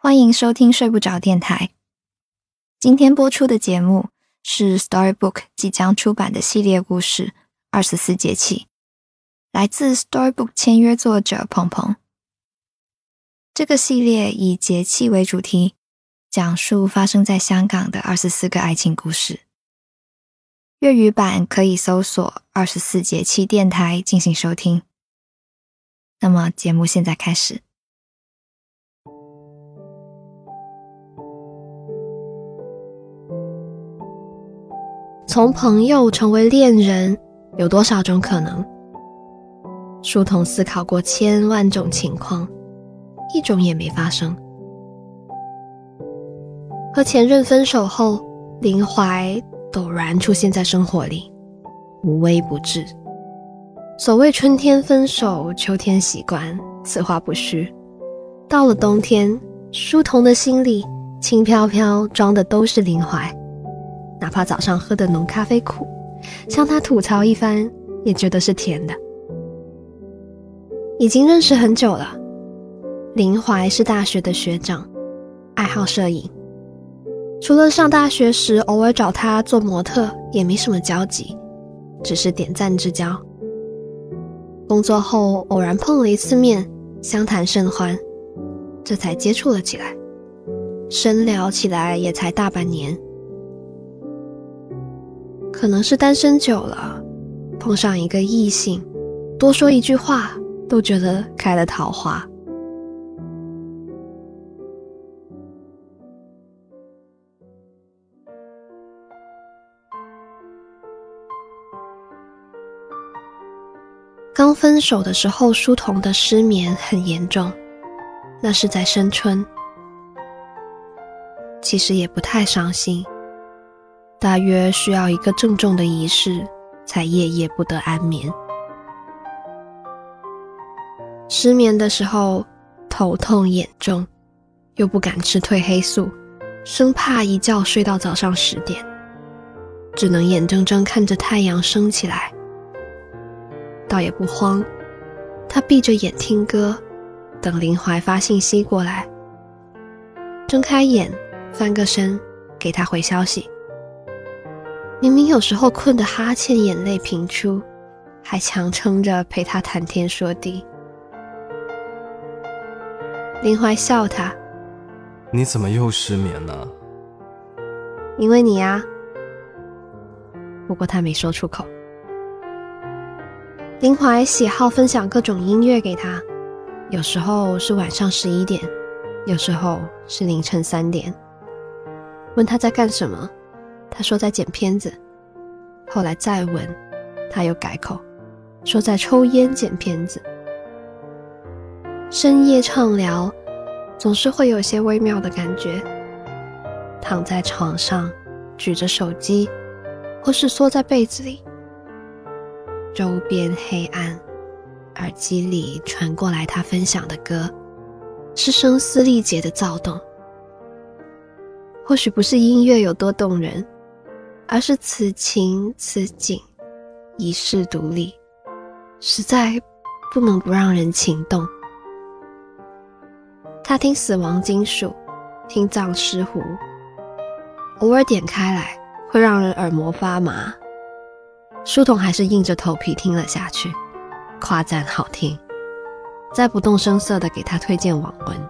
欢迎收听睡不着电台。今天播出的节目是 Storybook 即将出版的系列故事《二十四节气》，来自 Storybook 签约作者鹏鹏。这个系列以节气为主题，讲述发生在香港的二十四个爱情故事。粤语版可以搜索“二十四节气电台”进行收听。那么，节目现在开始。从朋友成为恋人，有多少种可能？书童思考过千万种情况，一种也没发生。和前任分手后，林怀陡然出现在生活里，无微不至。所谓春天分手，秋天习惯，此话不虚。到了冬天，书童的心里轻飘飘装的都是林怀。哪怕早上喝的浓咖啡苦，向他吐槽一番，也觉得是甜的。已经认识很久了，林怀是大学的学长，爱好摄影。除了上大学时偶尔找他做模特，也没什么交集，只是点赞之交。工作后偶然碰了一次面，相谈甚欢，这才接触了起来，深聊起来也才大半年。可能是单身久了，碰上一个异性，多说一句话都觉得开了桃花。刚分手的时候，书童的失眠很严重，那是在深春。其实也不太伤心。大约需要一个郑重的仪式，才夜夜不得安眠。失眠的时候，头痛眼重，又不敢吃褪黑素，生怕一觉睡到早上十点，只能眼睁睁看着太阳升起来。倒也不慌，他闭着眼听歌，等林怀发信息过来。睁开眼，翻个身，给他回消息。明明有时候困得哈欠，眼泪频出，还强撑着陪他谈天说地。林怀笑他：“你怎么又失眠了？”“因为你呀。”不过他没说出口。林怀喜好分享各种音乐给他，有时候是晚上十一点，有时候是凌晨三点。问他在干什么？他说在剪片子，后来再问，他又改口，说在抽烟剪片子。深夜畅聊，总是会有些微妙的感觉。躺在床上，举着手机，或是缩在被子里，周边黑暗，耳机里传过来他分享的歌，是声嘶力竭的躁动。或许不是音乐有多动人。而是此情此景，一世独立，实在不能不让人情动。他听死亡金属，听藏尸胡，偶尔点开来会让人耳膜发麻。书童还是硬着头皮听了下去，夸赞好听，再不动声色的给他推荐网文。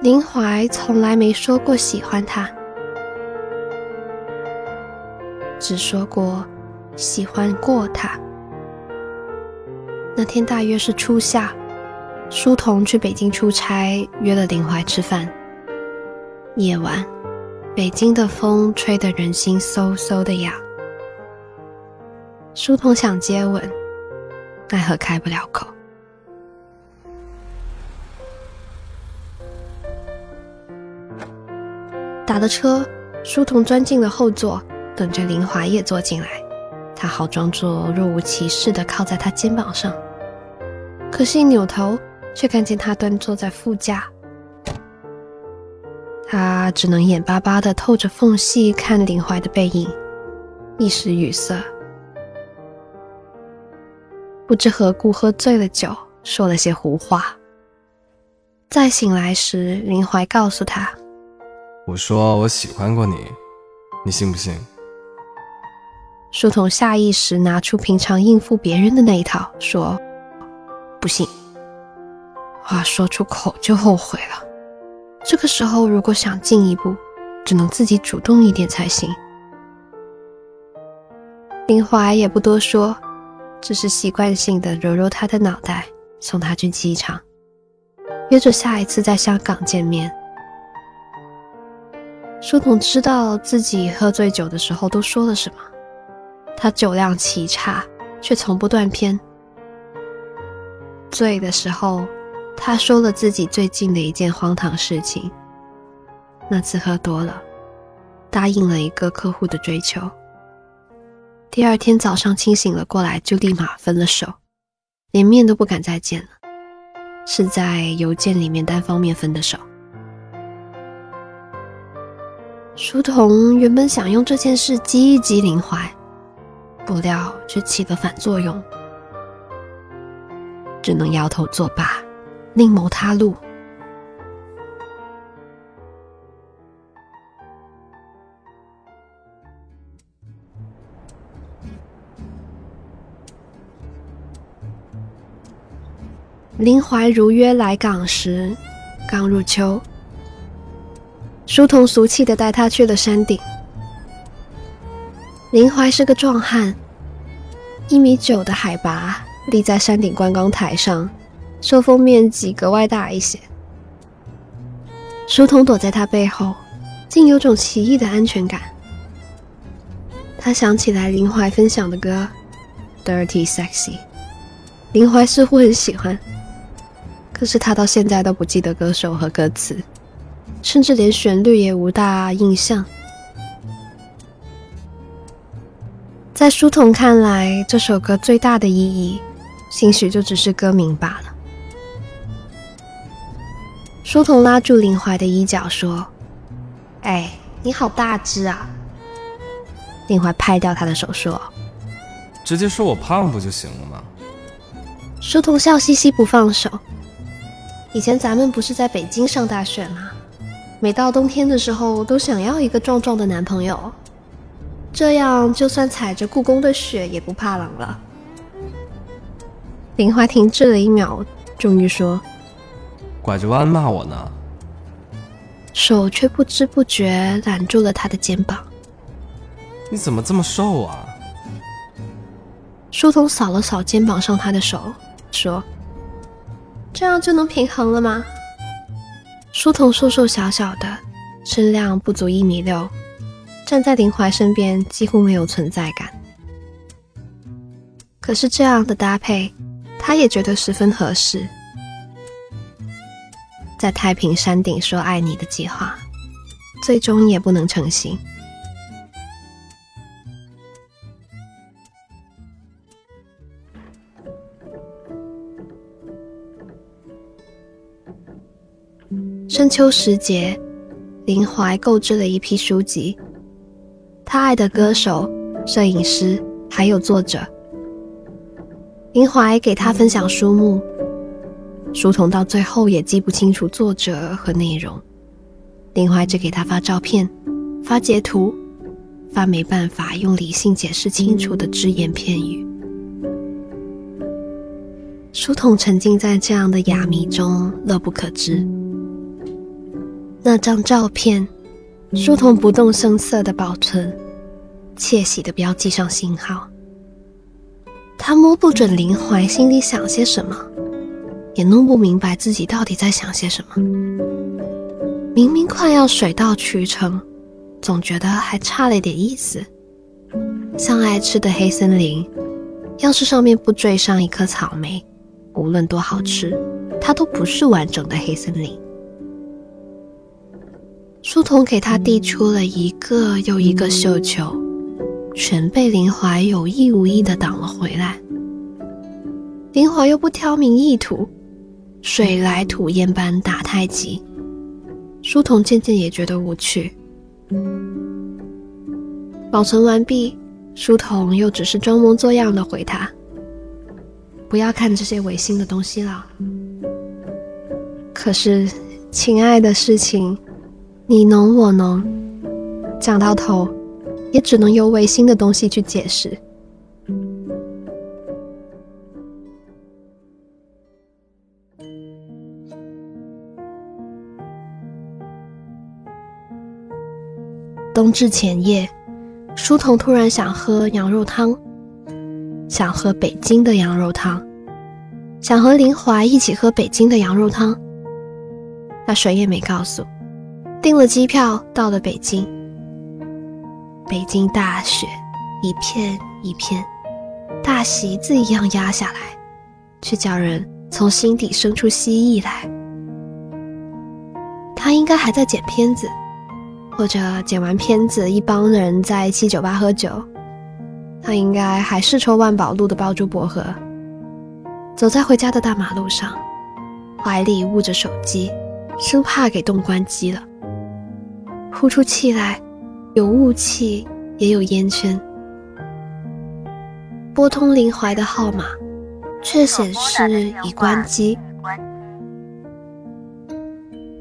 林怀从来没说过喜欢他。只说过喜欢过他。那天大约是初夏，书童去北京出差，约了林怀吃饭。夜晚，北京的风吹得人心嗖嗖的痒。书童想接吻，奈何开不了口。打了车，书童钻进了后座。等着林华也坐进来，他好装作若无其事的靠在他肩膀上，可是，一扭头却看见他端坐在副驾，他只能眼巴巴的透着缝隙看林怀的背影，一时语塞，不知何故喝醉了酒，说了些胡话。再醒来时，林怀告诉他：“我说我喜欢过你，你信不信？”书童下意识拿出平常应付别人的那一套，说：“不信。”话说出口就后悔了。这个时候，如果想进一步，只能自己主动一点才行。林怀也不多说，只是习惯性的揉揉他的脑袋，送他去机场，约着下一次在香港见面。书童知道自己喝醉酒的时候都说了什么，他酒量奇差，却从不断片。醉的时候，他说了自己最近的一件荒唐事情。那次喝多了，答应了一个客户的追求。第二天早上清醒了过来，就立马分了手，连面都不敢再见了，是在邮件里面单方面分的手。书童原本想用这件事激一激林怀，不料却起了反作用，只能摇头作罢，另谋他路。林怀如约来港时，刚入秋。书童俗气的带他去了山顶。林怀是个壮汉，一米九的海拔，立在山顶观光台上，受风面积格外大一些。书童躲在他背后，竟有种奇异的安全感。他想起来林怀分享的歌《Dirty Sexy》，林怀似乎很喜欢。可是他到现在都不记得歌手和歌词，甚至连旋律也无大印象。在书童看来，这首歌最大的意义，兴许就只是歌名罢了。书童拉住林怀的衣角说：“哎，你好大只啊！”林怀拍掉他的手说：“直接说我胖不就行了吗？”书童笑嘻嘻不放手。以前咱们不是在北京上大学吗？每到冬天的时候，都想要一个壮壮的男朋友，这样就算踩着故宫的雪也不怕冷了。林华停滞了一秒，终于说：“拐着弯骂我呢。”手却不知不觉揽住了他的肩膀。“你怎么这么瘦啊？”书童扫了扫肩膀上他的手，说。这样就能平衡了吗？书童瘦瘦小小的，身量不足一米六，站在林怀身边几乎没有存在感。可是这样的搭配，他也觉得十分合适。在太平山顶说爱你的计划，最终也不能成行。深秋时节，林怀购置了一批书籍。他爱的歌手、摄影师还有作者，林怀给他分享书目。书童到最后也记不清楚作者和内容，林怀只给他发照片、发截图、发没办法用理性解释清楚的只言片语。书童沉浸在这样的哑谜中，乐不可支。那张照片，书童不动声色的保存，窃喜的标记上星号。他摸不准林怀心里想些什么，也弄不明白自己到底在想些什么。明明快要水到渠成，总觉得还差了点意思。像爱吃的黑森林，要是上面不缀上一颗草莓，无论多好吃，它都不是完整的黑森林。书童给他递出了一个又一个绣球，全被林怀有意无意的挡了回来。林怀又不挑明意图，水来土掩般打太极，书童渐渐也觉得无趣。保存完毕，书童又只是装模作样的回他：“不要看这些违心的东西了。”可是，情爱的事情，你侬我侬，讲到头，也只能由违心的东西去解释。冬至前夜，书童突然想喝羊肉汤，想喝北京的羊肉汤，想和林华一起喝北京的羊肉汤。他谁也没告诉，订了机票，到了北京。北京大雪，一片一片，大席子一样压下来，却叫人从心底生出蜥蜴来。他应该还在剪片子。或者剪完片子，一帮人在七酒吧喝酒，他应该还是抽万宝路的爆珠薄荷，走在回家的大马路上，怀里捂着手机，生怕给冻关机了。呼出气来，有雾气，也有烟圈。拨通林怀的号码，却显示已关机。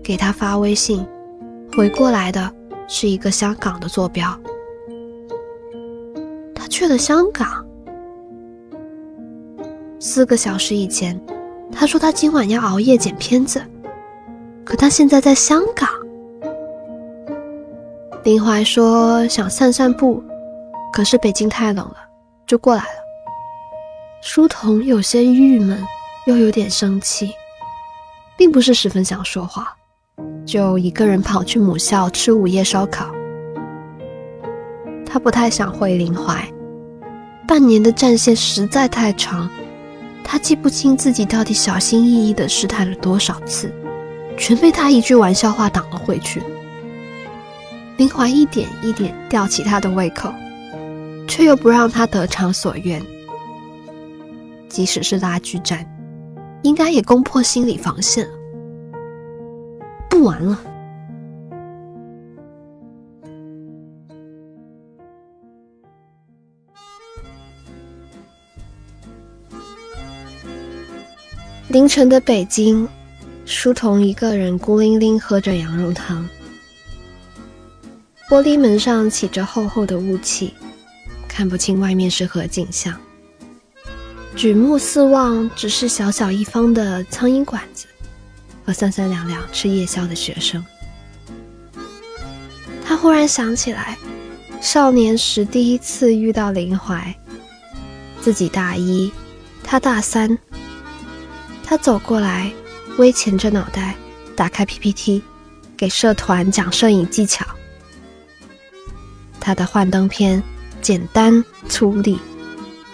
给他发微信，回过来的。是一个香港的坐标，他去了香港。四个小时以前，他说他今晚要熬夜剪片子，可他现在在香港。林怀说想散散步，可是北京太冷了，就过来了。书童有些郁闷，又有点生气，并不是十分想说话。就一个人跑去母校吃午夜烧烤。他不太想回林怀，半年的战线实在太长，他记不清自己到底小心翼翼地试探了多少次，全被他一句玩笑话挡了回去。林怀一点一点吊起他的胃口，却又不让他得偿所愿。即使是拉锯战，应该也攻破心理防线。不玩了。凌晨的北京，书童一个人孤零零喝着羊肉汤。玻璃门上起着厚厚的雾气，看不清外面是何景象。举目四望，只是小小一方的苍蝇馆子。和三三两两吃夜宵的学生，他忽然想起来，少年时第一次遇到林怀，自己大一，他大三。他走过来，微前着脑袋，打开 PPT，给社团讲摄影技巧。他的幻灯片简单粗粝，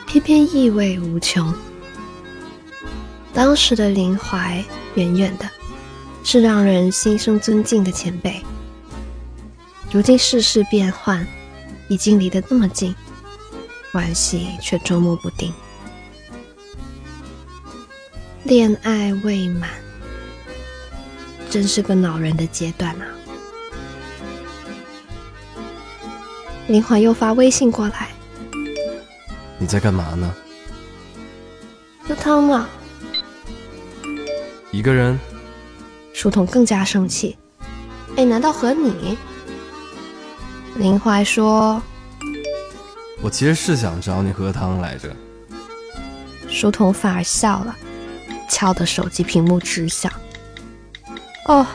偏偏意味无穷。当时的林怀，远远的。是让人心生尊敬的前辈。如今世事变幻，已经离得那么近，关系却捉摸不定。恋爱未满，真是个恼人的阶段啊！林怀又发微信过来：“你在干嘛呢？”喝汤啊。一个人。书童更加生气，哎，难道和你？林怀说：“我其实是想找你喝汤来着。”书童反而笑了，敲的手机屏幕直响。哦，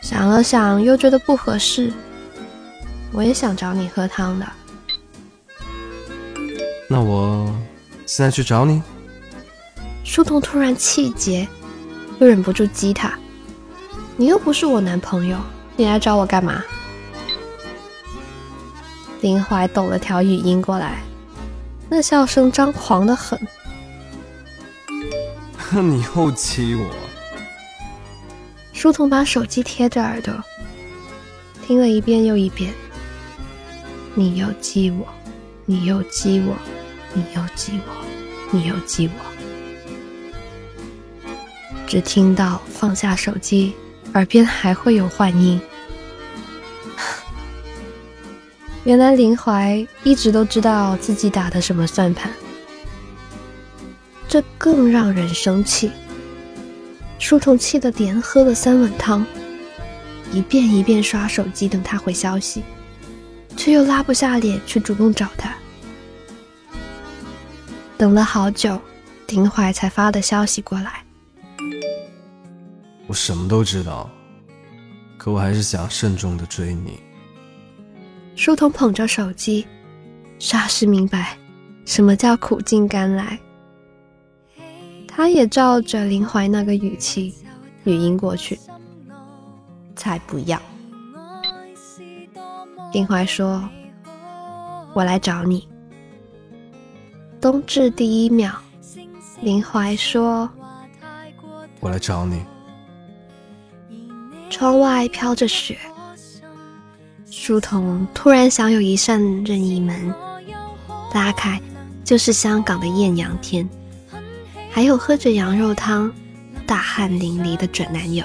想了想，又觉得不合适。我也想找你喝汤的。那我现在去找你。书童突然气结。又忍不住激他：“你又不是我男朋友，你来找我干嘛？”林怀抖了条语音过来，那笑声张狂的很。你又欺我！书童把手机贴着耳朵，听了一遍又一遍。你又激我，你又激我，你又激我，你又激我。只听到放下手机，耳边还会有幻音。原来林怀一直都知道自己打的什么算盘，这更让人生气。书童气得连喝了三碗汤，一遍一遍刷手机等他回消息，却又拉不下脸去主动找他。等了好久，丁怀才发的消息过来。我什么都知道，可我还是想慎重的追你。书童捧着手机，霎时明白什么叫苦尽甘来。他也照着林怀那个语气语音过去，才不要。林怀说：“我来找你。”冬至第一秒，林怀说：“我来找你。”窗外飘着雪，书童突然想有一扇任意门，拉开就是香港的艳阳天。还有喝着羊肉汤、大汗淋漓的准男友。